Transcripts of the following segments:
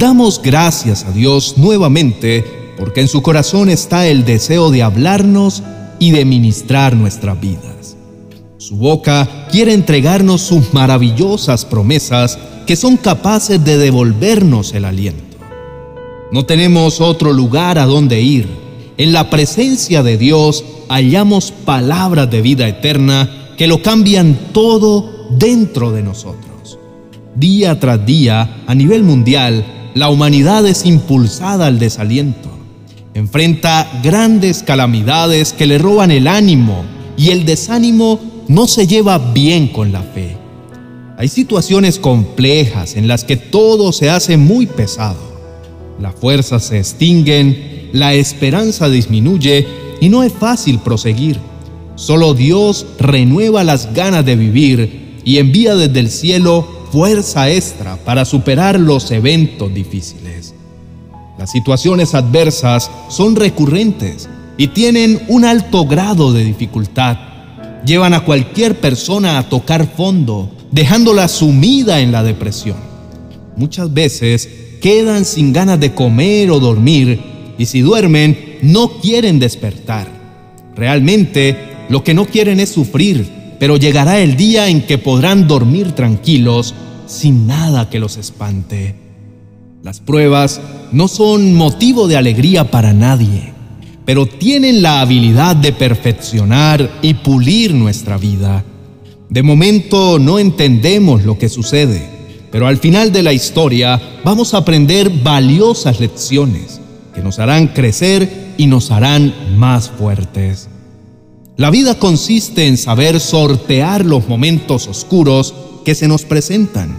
damos gracias a Dios nuevamente porque en su corazón está el deseo de hablarnos y de ministrar nuestras vidas. Su boca quiere entregarnos sus maravillosas promesas que son capaces de devolvernos el aliento. No tenemos otro lugar a donde ir. En la presencia de Dios hallamos palabras de vida eterna que lo cambian todo dentro de nosotros. Día tras día, a nivel mundial, la humanidad es impulsada al desaliento. Enfrenta grandes calamidades que le roban el ánimo y el desánimo no se lleva bien con la fe. Hay situaciones complejas en las que todo se hace muy pesado. Las fuerzas se extinguen, la esperanza disminuye y no es fácil proseguir. Solo Dios renueva las ganas de vivir y envía desde el cielo fuerza extra para superar los eventos difíciles. Las situaciones adversas son recurrentes y tienen un alto grado de dificultad. Llevan a cualquier persona a tocar fondo, dejándola sumida en la depresión. Muchas veces quedan sin ganas de comer o dormir y si duermen no quieren despertar. Realmente lo que no quieren es sufrir, pero llegará el día en que podrán dormir tranquilos sin nada que los espante. Las pruebas no son motivo de alegría para nadie, pero tienen la habilidad de perfeccionar y pulir nuestra vida. De momento no entendemos lo que sucede, pero al final de la historia vamos a aprender valiosas lecciones que nos harán crecer y nos harán más fuertes. La vida consiste en saber sortear los momentos oscuros que se nos presentan.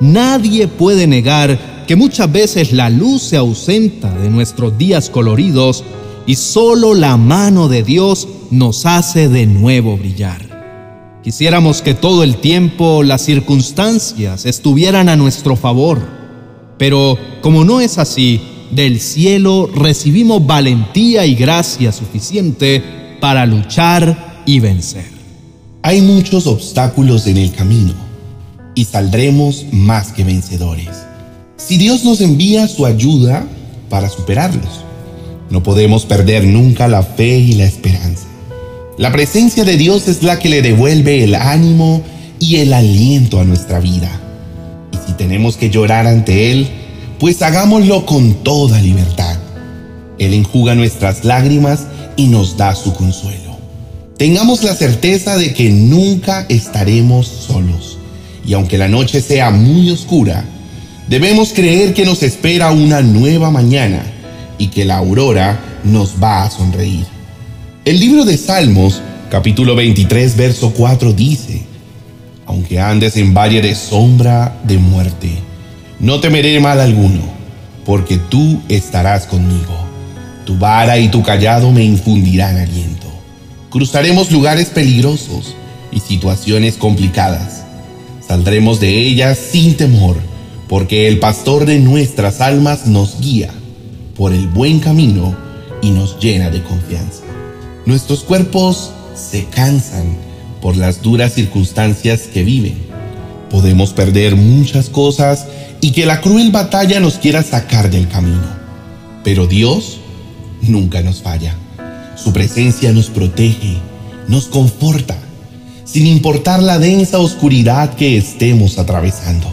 Nadie puede negar que muchas veces la luz se ausenta de nuestros días coloridos y solo la mano de Dios nos hace de nuevo brillar. Quisiéramos que todo el tiempo las circunstancias estuvieran a nuestro favor, pero como no es así, del cielo recibimos valentía y gracia suficiente para luchar y vencer. Hay muchos obstáculos en el camino y saldremos más que vencedores si Dios nos envía su ayuda para superarlos. No podemos perder nunca la fe y la esperanza. La presencia de Dios es la que le devuelve el ánimo y el aliento a nuestra vida. Y si tenemos que llorar ante Él, pues hagámoslo con toda libertad. Él enjuga nuestras lágrimas y nos da su consuelo. Tengamos la certeza de que nunca estaremos solos. Y aunque la noche sea muy oscura, Debemos creer que nos espera una nueva mañana y que la aurora nos va a sonreír. El libro de Salmos, capítulo 23, verso 4 dice, Aunque andes en valle de sombra de muerte, no temeré mal alguno, porque tú estarás conmigo. Tu vara y tu callado me infundirán aliento. Cruzaremos lugares peligrosos y situaciones complicadas. Saldremos de ellas sin temor porque el pastor de nuestras almas nos guía por el buen camino y nos llena de confianza. Nuestros cuerpos se cansan por las duras circunstancias que viven. Podemos perder muchas cosas y que la cruel batalla nos quiera sacar del camino. Pero Dios nunca nos falla. Su presencia nos protege, nos conforta, sin importar la densa oscuridad que estemos atravesando.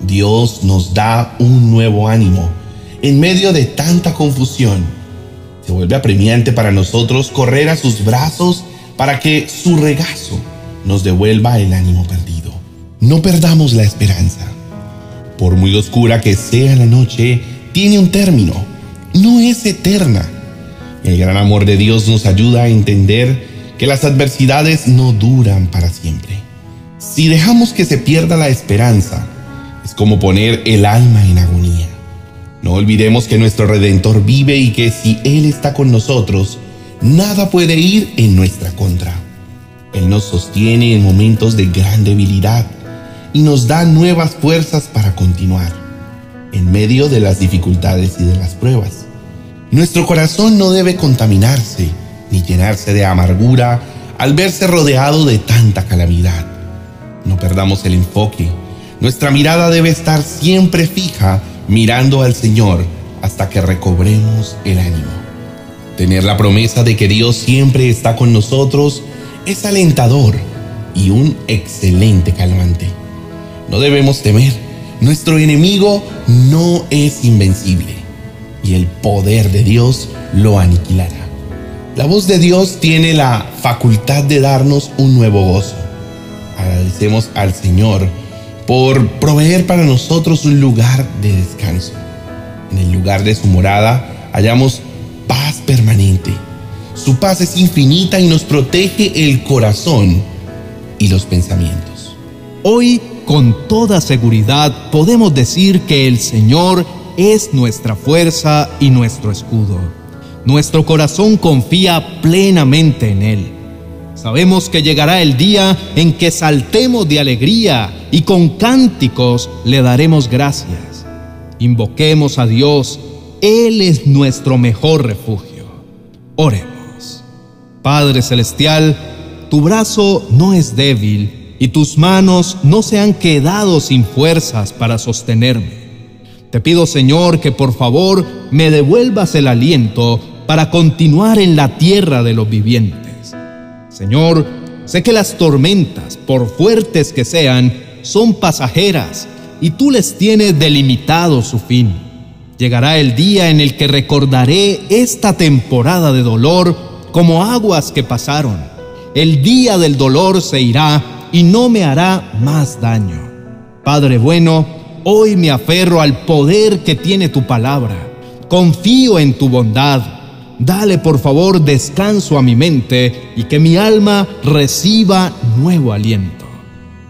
Dios nos da un nuevo ánimo. En medio de tanta confusión, se vuelve apremiante para nosotros correr a sus brazos para que su regazo nos devuelva el ánimo perdido. No perdamos la esperanza. Por muy oscura que sea la noche, tiene un término. No es eterna. El gran amor de Dios nos ayuda a entender que las adversidades no duran para siempre. Si dejamos que se pierda la esperanza, es como poner el alma en agonía. No olvidemos que nuestro Redentor vive y que si Él está con nosotros, nada puede ir en nuestra contra. Él nos sostiene en momentos de gran debilidad y nos da nuevas fuerzas para continuar en medio de las dificultades y de las pruebas. Nuestro corazón no debe contaminarse ni llenarse de amargura al verse rodeado de tanta calamidad. No perdamos el enfoque nuestra mirada debe estar siempre fija mirando al Señor hasta que recobremos el ánimo. Tener la promesa de que Dios siempre está con nosotros es alentador y un excelente calmante. No debemos temer, nuestro enemigo no es invencible y el poder de Dios lo aniquilará. La voz de Dios tiene la facultad de darnos un nuevo gozo. Agradecemos al Señor por proveer para nosotros un lugar de descanso. En el lugar de su morada hallamos paz permanente. Su paz es infinita y nos protege el corazón y los pensamientos. Hoy, con toda seguridad, podemos decir que el Señor es nuestra fuerza y nuestro escudo. Nuestro corazón confía plenamente en Él. Sabemos que llegará el día en que saltemos de alegría y con cánticos le daremos gracias. Invoquemos a Dios, Él es nuestro mejor refugio. Oremos. Padre Celestial, tu brazo no es débil y tus manos no se han quedado sin fuerzas para sostenerme. Te pido, Señor, que por favor me devuelvas el aliento para continuar en la tierra de los vivientes. Señor, sé que las tormentas, por fuertes que sean, son pasajeras y tú les tienes delimitado su fin. Llegará el día en el que recordaré esta temporada de dolor como aguas que pasaron el día del dolor se irá y no me hará más daño. Padre bueno, hoy me aferro al poder que tiene tu palabra. Confío en tu bondad. Dale por favor descanso a mi mente y que mi alma reciba nuevo aliento.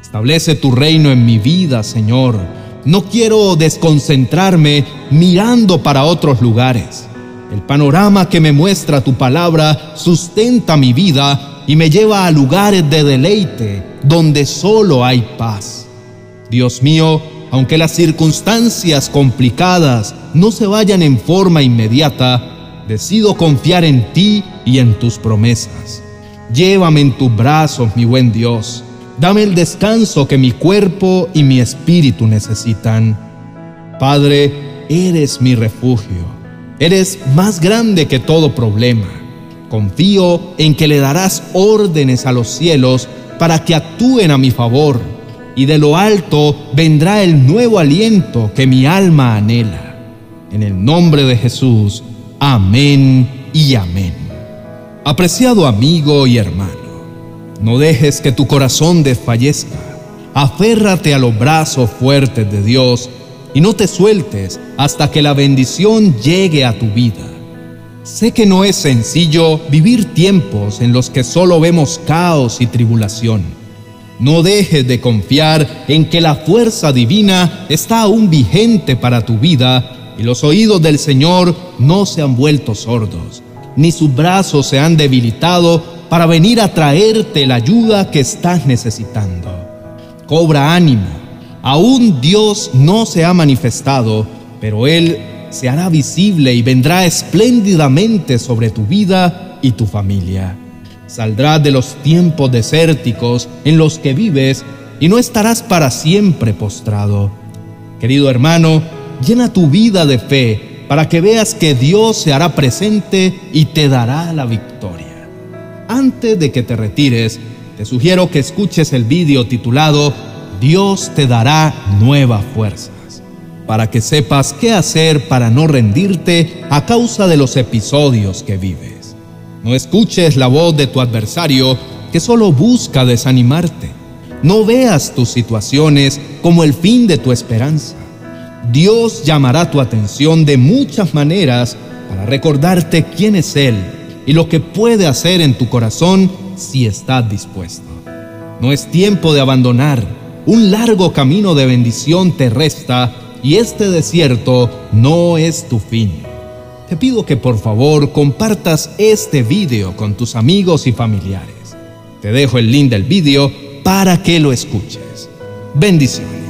Establece tu reino en mi vida, Señor. No quiero desconcentrarme mirando para otros lugares. El panorama que me muestra tu palabra sustenta mi vida y me lleva a lugares de deleite donde solo hay paz. Dios mío, aunque las circunstancias complicadas no se vayan en forma inmediata, decido confiar en ti y en tus promesas. Llévame en tus brazos, mi buen Dios. Dame el descanso que mi cuerpo y mi espíritu necesitan. Padre, eres mi refugio. Eres más grande que todo problema. Confío en que le darás órdenes a los cielos para que actúen a mi favor, y de lo alto vendrá el nuevo aliento que mi alma anhela. En el nombre de Jesús, amén y amén. Apreciado amigo y hermano, no dejes que tu corazón desfallezca. Aférrate a los brazos fuertes de Dios y no te sueltes hasta que la bendición llegue a tu vida. Sé que no es sencillo vivir tiempos en los que solo vemos caos y tribulación. No dejes de confiar en que la fuerza divina está aún vigente para tu vida y los oídos del Señor no se han vuelto sordos, ni sus brazos se han debilitado para venir a traerte la ayuda que estás necesitando. Cobra ánimo, aún Dios no se ha manifestado, pero Él se hará visible y vendrá espléndidamente sobre tu vida y tu familia. Saldrás de los tiempos desérticos en los que vives y no estarás para siempre postrado. Querido hermano, llena tu vida de fe para que veas que Dios se hará presente y te dará la victoria. Antes de que te retires, te sugiero que escuches el vídeo titulado Dios te dará nueva fuerza para que sepas qué hacer para no rendirte a causa de los episodios que vives. No escuches la voz de tu adversario que solo busca desanimarte. No veas tus situaciones como el fin de tu esperanza. Dios llamará tu atención de muchas maneras para recordarte quién es Él y lo que puede hacer en tu corazón si estás dispuesto. No es tiempo de abandonar. Un largo camino de bendición te resta y este desierto no es tu fin. Te pido que por favor compartas este video con tus amigos y familiares. Te dejo el link del video para que lo escuches. Bendiciones.